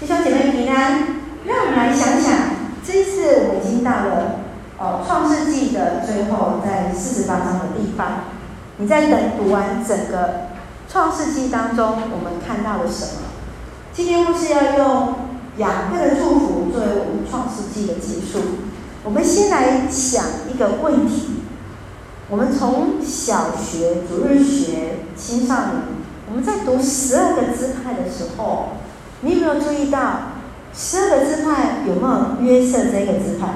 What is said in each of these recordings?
弟兄姐妹平安。让我们来想想，这一次我们已经到了哦，《创世纪》的最后，在四十八章的地方。你在等读完整个《创世纪》当中，我们看到了什么？今天牧师要用雅各的祝福作为我们《创世纪》的结束。我们先来想一个问题：我们从小学、主日学、青少年，我们在读十二个支派的时候，你有没有注意到十二个支派有没有约瑟这个支派？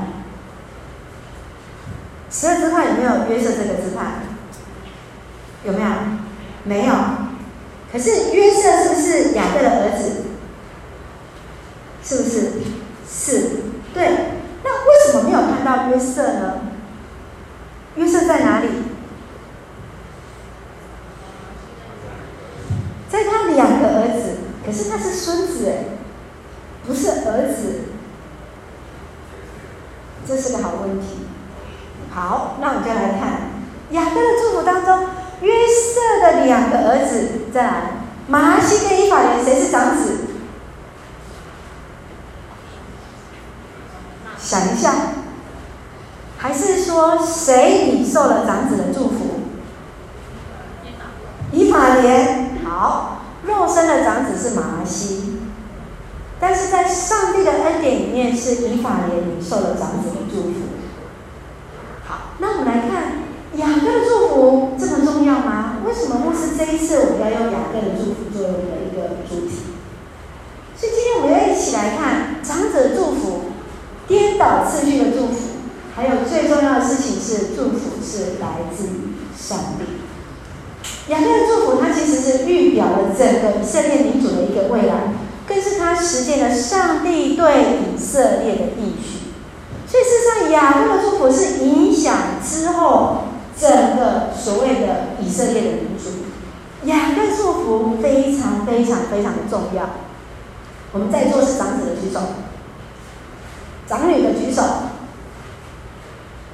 十二支派有没有约瑟这个支派？有没有？没有。可是约瑟是不是雅各的儿子？是不是？是。对。那为什么没有看到约瑟呢？约瑟在哪里？在他两个儿子，可是他是孙子哎，不是儿子。这是个好问题。好，那我们就来看雅各的祝福当中，约瑟的两个儿子，再来，玛拿西跟以法莲，谁是长子？想一下，还是说谁领受了长子的祝福？以法莲。好，肉身的长子是玛拿西，但是在上帝的恩典里面，是以法莲领受了长子的祝福。好，那我们来看雅各的祝福这么重要吗？为什么牧师这一次我们要用雅各的祝福作为我们的一个主题？所以今天我们要一起来看长子的祝福。颠倒次序的祝福，还有最重要的事情是，祝福是来自于上帝。雅各它其实是预表了整个以色列民族的一个未来，更是他实践了上帝对以色列的应许。所以，事实上，雅各的祝福是影响之后整个所谓的以色列的民族。雅各祝福非常非常非常的重要。我们在座是长子的举手。长女的举手。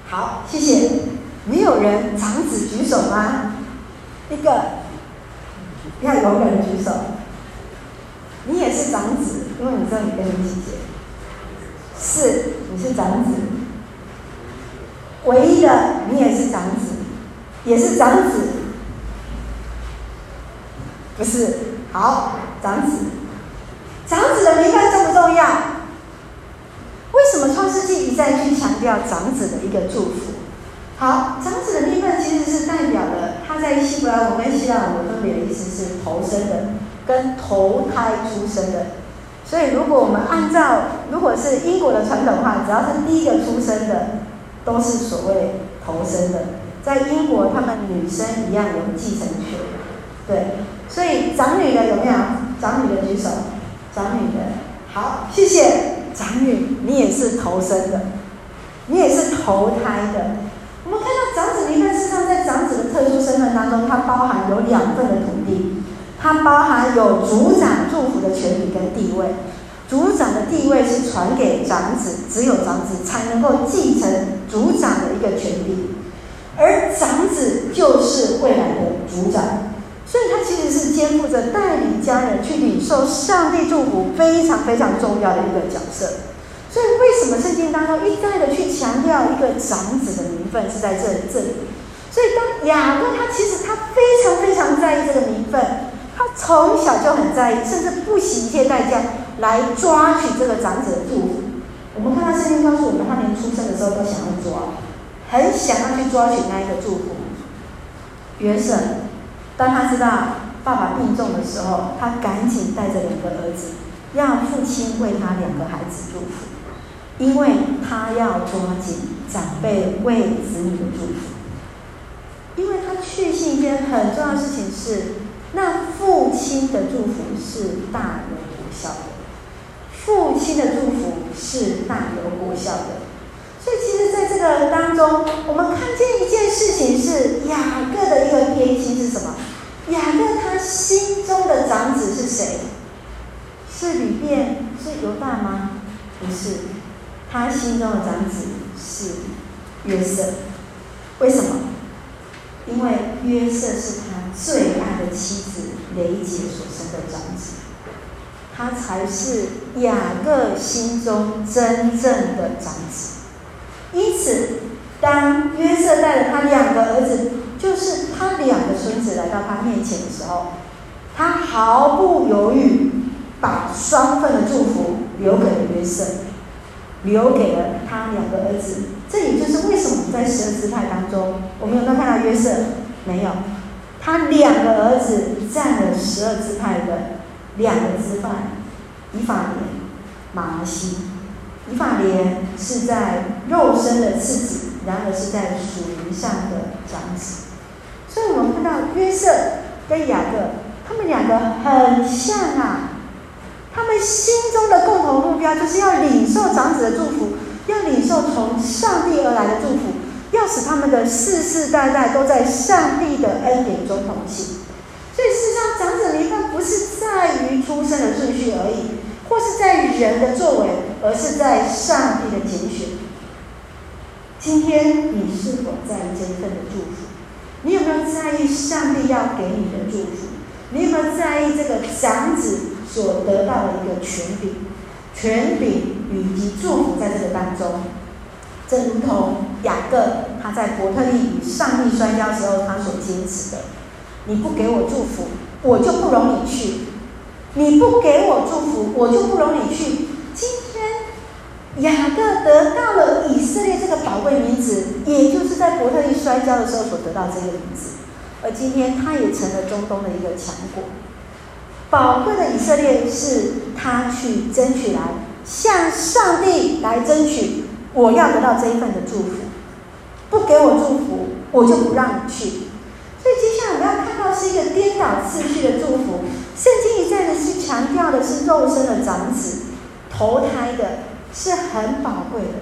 好，谢谢。没有人长子举手吗？一个，要有人举手。你也是长子，因为你知道你跟你姐姐。是，你是长子。唯一的，你也是长子，也是长子。不是，好，长子。长子的名分重不重要？为什么创世纪一再去强调长子的一个祝福？好，长子的名分其实是代表了他在希伯来文跟希腊文分别的意思是投生的跟投胎出生的。所以如果我们按照如果是英国的传统话，只要是第一个出生的都是所谓投生的。在英国，他们女生一样有继承权。对，所以长女的有没有？长女的举手。长女的，好，谢谢。长女，你也是投生的，你也是投胎的。我们看到长子名分，事实上在长子的特殊身份当中，它包含有两份的土地，它包含有族长祝福的权利跟地位。族长的地位是传给长子，只有长子才能够继承族长的一个权利，而长子就是未来的族长。所以，他其实是肩负着带领家人去领受上帝祝福非常非常重要的一个角色。所以，为什么圣经当中一再的去强调一个长子的名分是在这这里？所以，当雅各他其实他非常非常在意这个名分，他从小就很在意，甚至不惜一切代价来抓取这个长子的祝福。我们看到圣经告诉我们，他连出生的时候都想要抓，很想要去抓取那一个祝福。约瑟。当他知道爸爸病重的时候，他赶紧带着两个儿子，让父亲为他两个孩子祝福，因为他要抓紧长辈为子女的祝福，因为他确信一件很重要的事情是，那父亲的祝福是大有果效的，父亲的祝福是大有果效的，所以其实在这个当中，我们看见一件事情是雅各的一个偏心是什么？雅各他心中的长子是谁？是流便？是犹大吗？不是，他心中的长子是约瑟。为什么？因为约瑟是他最爱的妻子雷结所生的长子。他才是雅各心中真正的长子。因此，当约瑟带着他两个儿子，就是他两个孙子来到他面前的时候，他毫不犹豫把双份的祝福留给了约瑟，留给了他两个儿子。这也就是为什么在十二支派当中，我们有没有看到约瑟？没有，他两个儿子占了十二支派的两个支派，以法莲、玛拿西。以法莲是在肉身的次子，然而是在属灵上的长子。所以我们看到约瑟跟雅各，他们两个很像啊。他们心中的共同目标就是要领受长子的祝福。要领受从上帝而来的祝福，要使他们的世世代代都在上帝的恩典中同行。所以，事实上，长子名分不是在于出生的顺序而已，或是在于人的作为，而是在上帝的拣选。今天，你是否在意这一份的祝福？你有没有在意上帝要给你的祝福？你有没有在意这个长子所得到的一个权柄？权柄以及祝福在这个当中，正如同雅各他在伯特利与上帝摔跤时候他所坚持的：你不给我祝福，我就不容你去；你不给我祝福，我就不容你去。今天雅各得到了以色列这个宝贵名字，也就是在伯特利摔跤的时候所得到这个名字，而今天他也成了中东的一个强国。宝贵的以色列是他去争取来，向上帝来争取，我要得到这一份的祝福，不给我祝福，我就不让你去。所以接下来我们要看到是一个颠倒次序的祝福。圣经一再的是强调的是肉身的长子，投胎的是很宝贵的。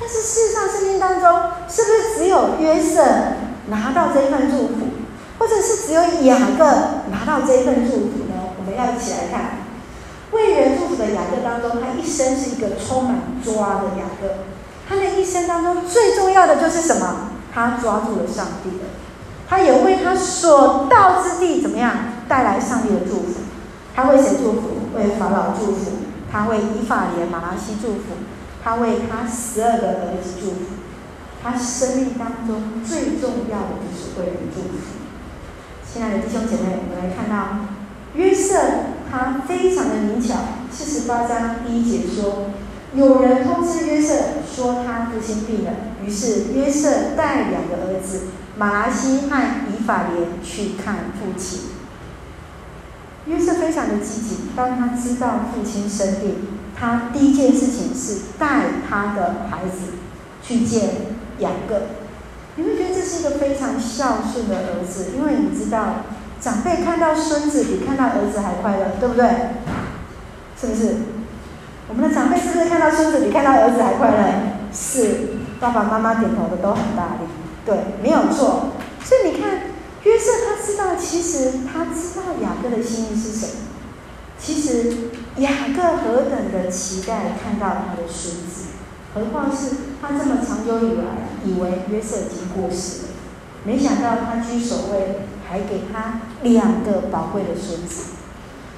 但是事实上，圣经当中是不是只有约瑟拿到这一份祝福，或者是只有雅各拿到这一份祝福？我们要一起来看为人祝福的雅各当中，他一生是一个充满抓的雅各。他的一生当中最重要的就是什么？他抓住了上帝的，他也为他所到之地怎么样带来上帝的祝福。他为谁祝福？为法老祝福。他为以法莲、玛拉西祝福。他为他十二个儿子祝福。他生命当中最重要的就是为人祝福。亲爱的弟兄姐妹，我们来看到。约瑟他非常的灵巧，四十八章第一节说，有人通知约瑟说他父亲病了，于是约瑟带两个儿子马拉西和以法莲去看父亲。约瑟非常的积极，当他知道父亲生病，他第一件事情是带他的孩子去见雅各。你会觉得这是一个非常孝顺的儿子，因为你知道。长辈看到孙子比看到儿子还快乐，对不对？是不是？我们的长辈是不是看到孙子比看到儿子还快乐？是，爸爸妈妈点头的都很大力，对，没有错。所以你看，约瑟他知道，其实他知道雅各的心意是什么。其实雅各何等的期待看到他的孙子，何况是他这么长久以来以为约瑟已经过世了，没想到他居首位。还给他两个宝贵的孙子，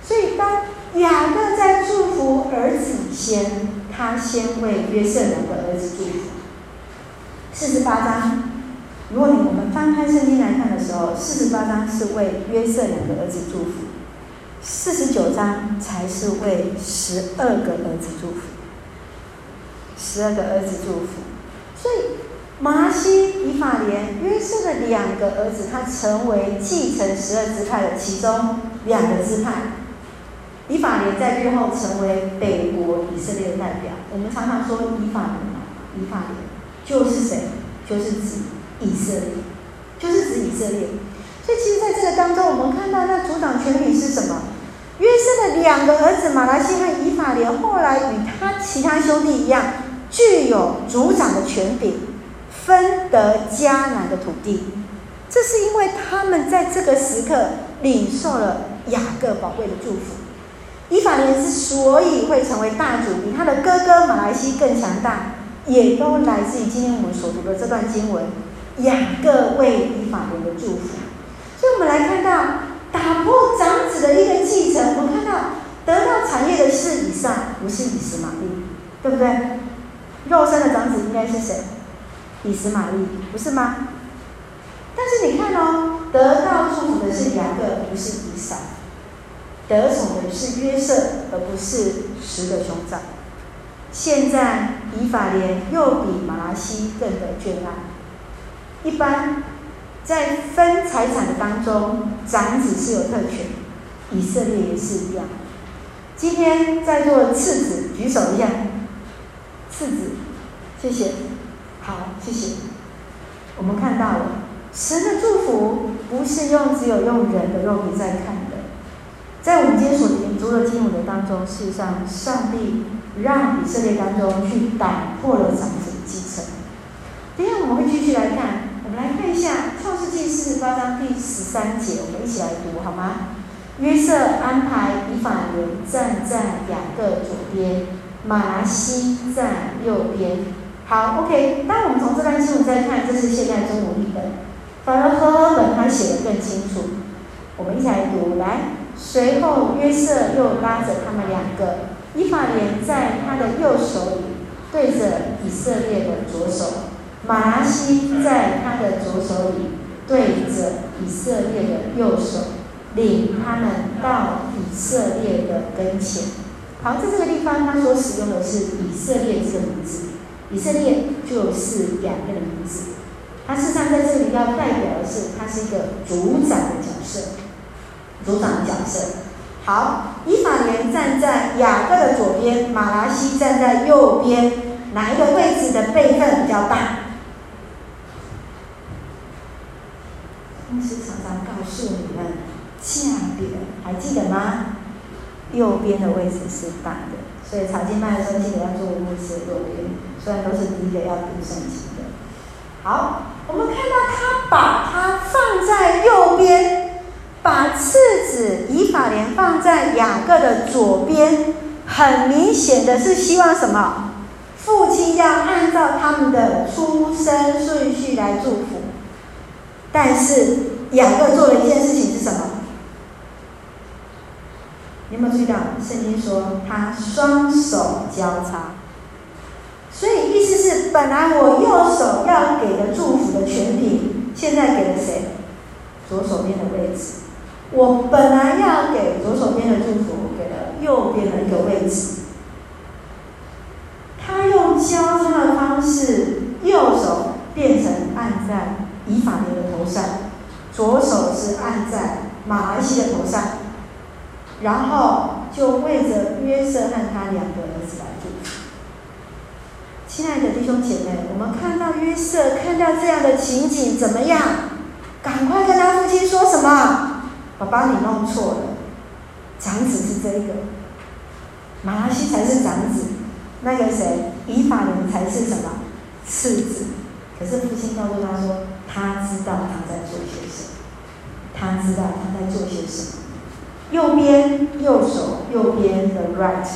所以当雅各在祝福儿子以前，他先为约瑟两个儿子祝福。四十八章，如果你我们翻开圣经来看的时候，四十八章是为约瑟两个儿子祝福，四十九章才是为十二个儿子祝福，十二个儿子祝福，所以。玛拿西、以法莲、约瑟的两个儿子，他成为继承十二支派的其中两个支派。以法莲在日后成为北国以色列的代表。我们常常说以法莲，以法莲就是谁？就是指以色列，就是指以色列。所以，其实在这个当中，我们看到那主掌权柄是什么？约瑟的两个儿子玛拿西和以法莲，后来与他其他兄弟一样，具有主掌的权柄。分得迦南的土地，这是因为他们在这个时刻领受了雅各宝贵的祝福。以法莲之所以会成为大主，比他的哥哥马来西更强大，也都来自于今天我们所读的这段经文，雅各为以法莲的祝福。所以，我们来看到打破长子的一个继承，我们看到得到产业的是以上，不是以实玛利，对不对？肉身的长子应该是谁？以实玛利，不是吗？但是你看哦，得到祝福的是雅各，不是以扫；得宠的是约瑟，而不是十个兄长。现在以法莲又比马拉西更的眷爱。一般在分财产的当中，长子是有特权，以色列也是一样。今天在座次子举手一下，次子，谢谢，好，谢谢。我们看到了。神的祝福不是用只有用人的肉体在看的，在我们今天所读的经文的当中，事实上，上帝让以色列当中去打破了长子的继承。等下我们会继续来看，我们来看一下创世记四十八章第十三节，我们一起来读好吗？约瑟安排以法莲站在雅各左边，玛拿西站右边。好，OK。当我们从这段经文再看，这是现代中文译本。反而和合本他写的更清楚，我们一起来读。来，随后约瑟又拉着他们两个，以法莲在他的右手里对着以色列的左手，玛拿西在他的左手里对着以色列的右手，领他们到以色列的跟前。好，在这个地方他所使用的是以色列这个名字，以色列就是两个的名字。他事实上在这里要代表的是，他是一个族长的角色，族长的角色。好，以法莲站在雅各的左边，马拉西站在右边，哪一个位置的辈分比较大？牧师常常告诉你们，价别还记得吗？右边的位置是大的，所以查经班的时候记得要坐牧师的右边，虽然都是第一个要读圣经的。好。我们看到他把它放在右边，把次子以法莲放在雅各的左边，很明显的是希望什么？父亲要按照他们的出生顺序来祝福。但是雅各做了一件事情是什么？你有没有注意到？圣经说他双手交叉。所以意思是，本来我右手要给的祝福的权柄，现在给了谁？左手边的位置。我本来要给左手边的祝福，给了右边的一个位置。他用交叉的方式，右手变成按在以法莲的头上，左手是按在马来西的头上，然后就为着约瑟和他两个儿子来祝福。亲爱的弟兄姐妹，我们看到约瑟看到这样的情景，怎么样？赶快跟他父亲说什么？爸爸，你弄错了，长子是这个，马拉西才是长子，那个谁，以法莲才是什么次子。可是父亲告诉他说，他知道他在做些什么，他知道他在做些什么。右边右手右边的 right，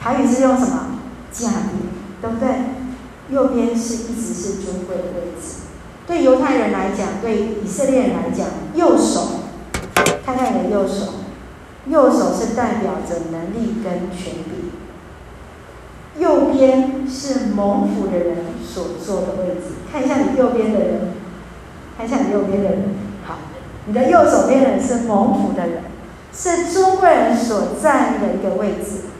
台语是用什么？价别。对不对？右边是一直是尊贵的位置。对犹太人来讲，对以色列人来讲，右手，看看你的右手，右手是代表着能力跟权柄。右边是蒙福的人所坐的位置。看一下你右边的人，看一下你右边的人。好，你的右手边的人是蒙福的人，是尊贵人所站的一个位置。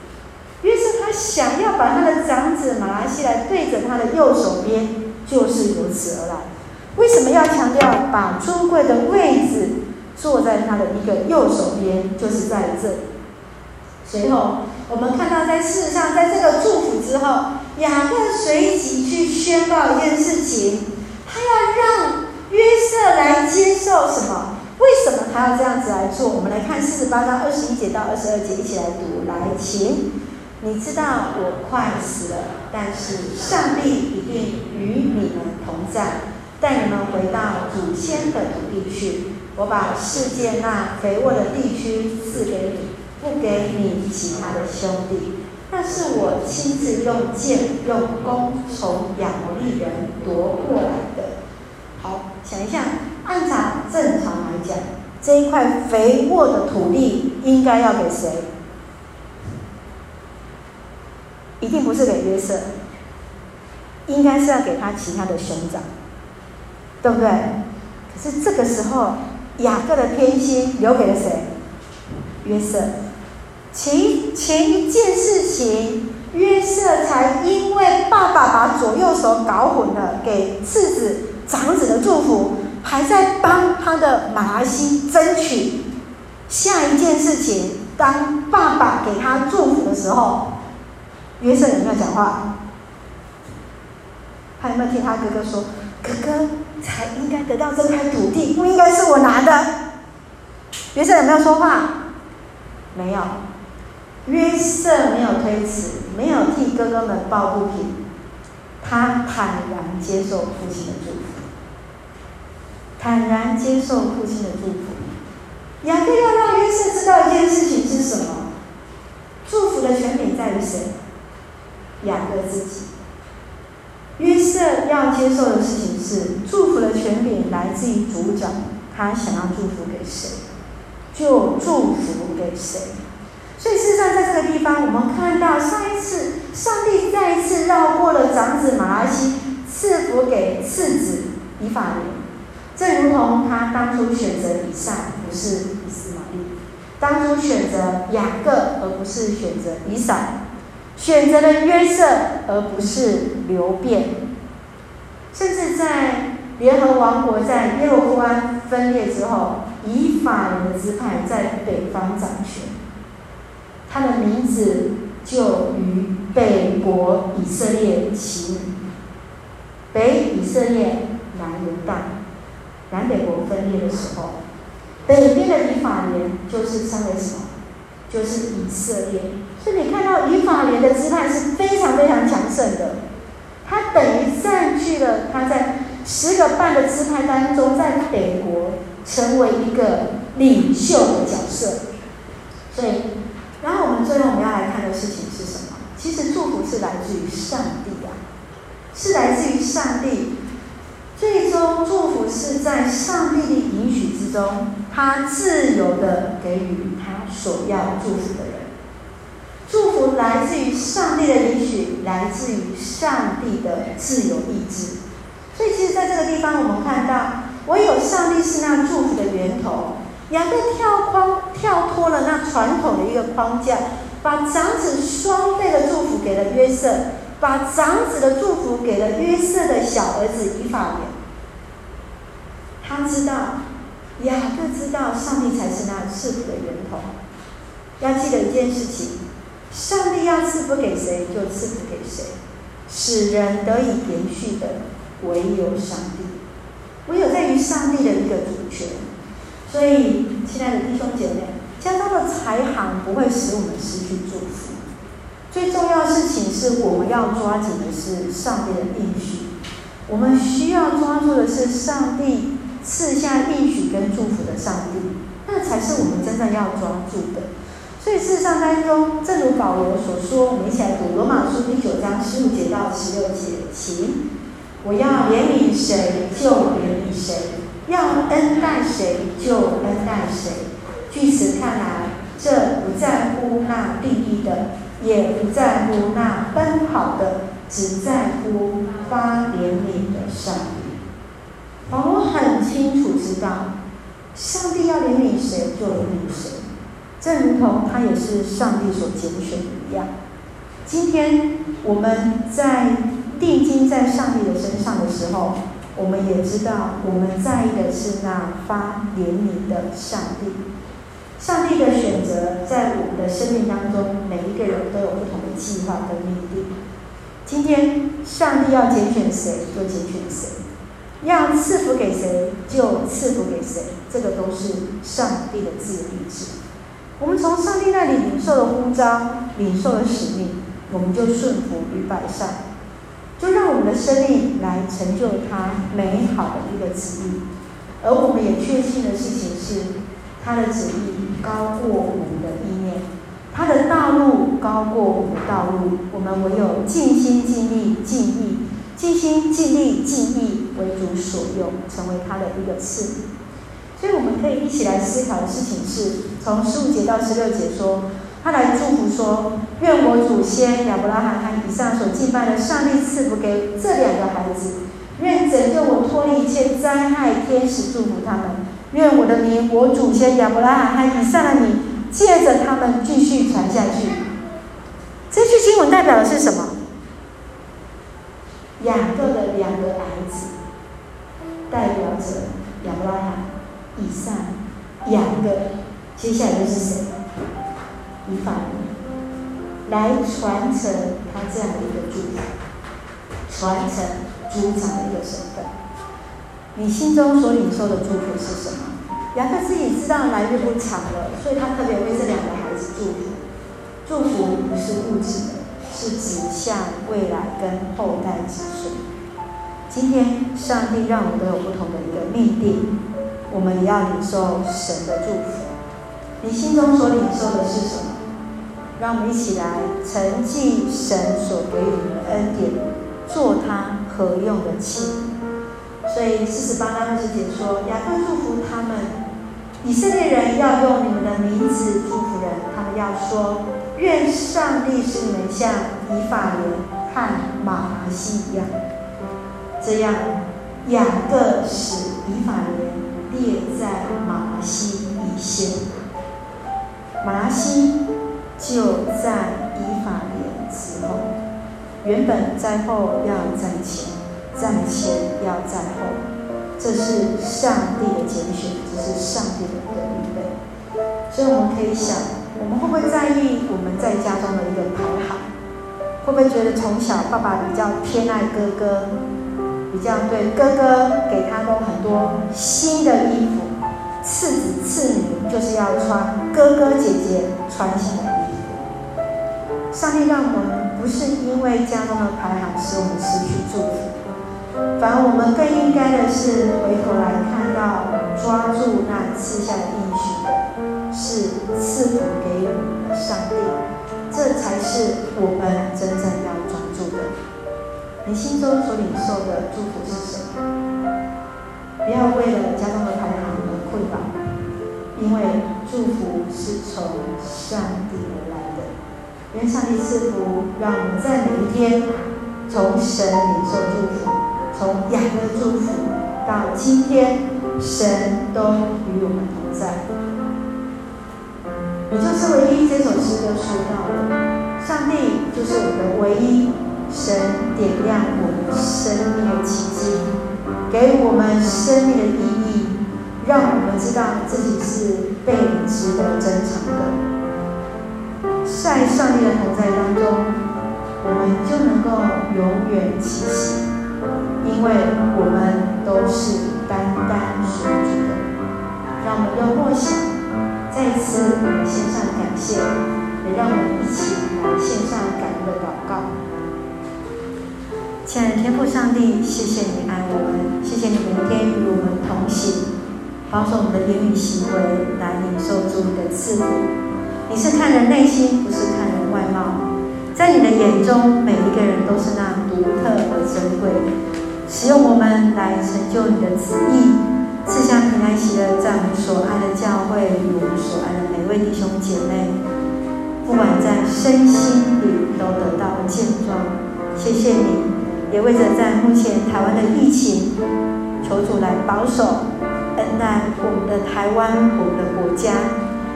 想要把他的长子马拉西来对着他的右手边，就是由此而来。为什么要强调把尊贵的位置坐在他的一个右手边？就是在这里。随后我们看到，在事实上，在这个祝福之后，雅各随即去宣告一件事情：他要让约瑟来接受什么？为什么他要这样子来做？我们来看四十八章二十一节到二十二节，一起来读。来，请。你知道我快死了，但是上帝一定与你们同在，带你们回到祖先的土地去。我把世界那肥沃的地区赐给你，不给你其他的兄弟。那是我亲自用剑、用弓从亚摩利人夺过来的。好，想一下，按照正常来讲，这一块肥沃的土地应该要给谁？一定不是给约瑟，应该是要给他其他的兄长，对不对？可是这个时候，雅各的偏心留给了谁？约瑟。前前一件事情，约瑟才因为爸爸把左右手搞混了，给次子长子的祝福，还在帮他的马拉西争取下一件事情。当爸爸给他祝福的时候，约瑟有没有讲话？他有没有听他哥哥说：“哥哥才应该得到这块土地，不应该是我拿的。”约瑟有没有说话？没有。约瑟没有推辞，没有替哥哥们抱不平，他坦然接受父亲的祝福，坦然接受父亲的祝福。雅各要让约瑟知道一件事情是什么？祝福的权柄在于谁？雅各自己。约瑟要接受的事情是，祝福的权柄来自于主角，他想要祝福给谁，就祝福给谁。所以事实上，在这个地方，我们看到上一次上帝再一次绕过了长子马拉西，赐福给次子以法莲，正如同他当初选择以撒，不是以斯玛利；当初选择雅各，而不是选择以扫；选择了约瑟，而不是流便。甚至在联合王国在耶路撒安分裂之后，以法莲的支派在北方掌权。他的名字就与北国以色列齐名，北以色列，南犹大，南北国分裂的时候，北边的以法莲就是称为什么？就是以色列。所以你看到以法莲的支派是非常非常强盛的，他等于占据了他在十个半的支派当中，在北国成为一个领袖的角色，所以。然后我们最后我们要来看的事情是什么？其实祝福是来自于上帝啊，是来自于上帝。最终祝福是在上帝的允许之中，他自由的给予他所要祝福的人。来自于上帝的允许，来自于上帝的自由意志。所以，其实在这个地方，我们看到，唯有上帝是那祝福的源头。雅各跳框跳脱了那传统的一个框架，把长子双倍的祝福给了约瑟，把长子的祝福给了约瑟的小儿子以法莲。他知道，雅各知道，上帝才是那赐福的源头。要记得一件事情：上帝要赐福给谁，就赐福给谁，使人得以延续的唯有上帝，唯有在于上帝的一个主权。所以，亲爱的弟兄姐妹，家中的财行不会使我们失去祝福。最重要的事情是我们要抓紧的是上帝的应许。我们需要抓住的是上帝赐下应许跟祝福的上帝，那才是我们真正要抓住的。所以事实上当中，正如保罗所说，我们一起来读罗马书第九章十五节到十六节，请，我要怜悯谁就怜悯谁。要恩待谁就恩待谁。据此看来，这不在乎那定义的，也不在乎那奔跑的，只在乎发怜悯的上帝。保罗很清楚知道，上帝要怜悯谁就怜悯谁，正如同他也是上帝所拣选的一样。今天我们在定睛在上帝的身上的时候。我们也知道，我们在意的是那发怜悯的上帝。上帝的选择在我们的生命当中，每一个人都有不同的计划跟命定。今天，上帝要拣选谁就拣选谁，要赐福给谁就赐福给谁，这个都是上帝的自由意志。我们从上帝那里领受了呼召，领受了使命，我们就顺服与摆上。就让我们的生命来成就他美好的一个旨意，而我们也确信的事情是，他的旨意高过我们的意念，他的道路高过我们的道路。我们唯有尽心尽力尽意，尽心尽力尽意为主所用，成为他的一个赐予。所以我们可以一起来思考的事情是，从十五节到十六节说，他来祝福说：愿我祖先亚伯拉罕和以撒所敬拜的上帝赐福给这两个孩子，愿拯救我脱离一切灾害，天使祝福他们。愿我的名，我祖先亚伯拉罕和以撒的名，借着他们继续传下去。这句经文代表的是什么？雅各的两个儿子，代表着亚伯拉罕、以上、雅各。接下来就是谁？以法莲，来传承他这样的一个祝福，传承族长的一个身份。你心中所领受的祝福是什么？雅各自己知道来日不长了，所以他特别为这两个孩子祝福。祝福不是物质的，是指向未来跟后代子孙。今天上帝让我们都有不同的一个命定，我们也要领受神的祝福。你心中所领受的是什么？让我们一起来承继神所给予我们的恩典，做他可用的器皿。所以四十八章二十节说：“雅各祝福他们，以色列人要用你们的名字祝福人，他们要说。”愿上帝使你们像以法莲和玛拿西一样，这样雅各使以法莲列在玛拿西以先，玛拿西就在以法莲之后。原本在后要在前，在前要在后，这是上帝的拣选，这是上帝的一个预备。所以我们可以想。我们会不会在意我们在家中的一个排行？会不会觉得从小爸爸比较偏爱哥哥，比较对哥哥给他们很多新的衣服，次子次女就是要穿哥哥姐姐穿新的衣服？上帝让我们不是因为家中的排行使我们失去祝福，反而我们更应该的是回头来看到抓住那赐下的应许的。是赐福给我们的上帝，这才是我们真正要专注的。你心中所领受的祝福是什么？不要为了家中的排行而困扰，因为祝福是从上帝而来的。愿上帝赐福，让我们在每一天从神领受祝福，从雅各祝福到今天，神都与我们同在。你就是唯一，这首诗歌说到的，上帝就是我们的唯一，神点亮我们生命的奇迹，给我们生命的意义，让我们知道自己是被值得珍藏的。在上帝的同在当中，我们就能够永远气息，因为我们都是单单属主的。让我们用默想。再次，我们献上感谢，也让我们一起来献上感恩的祷告。亲爱的天父上帝，谢谢你爱我们，谢谢你每天与我们同行，保守我们的言语行为来领受主你的赐福。你是看人内心，不是看人外貌。在你的眼中，每一个人都是那独特而珍贵。使用我们来成就你的旨意。赐下平安喜乐，在我们所爱的教会与我们所爱的每位弟兄姐妹，不管在身心里都得到健壮。谢谢你，也为着在目前台湾的疫情，求主来保守恩待我们的台湾，我们的国家，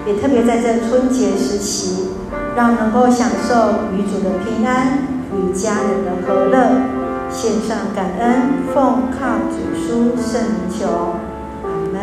也特别在这春节时期，让能够享受与主的平安与家人的和乐，献上感恩，奉靠主书圣名求。阿门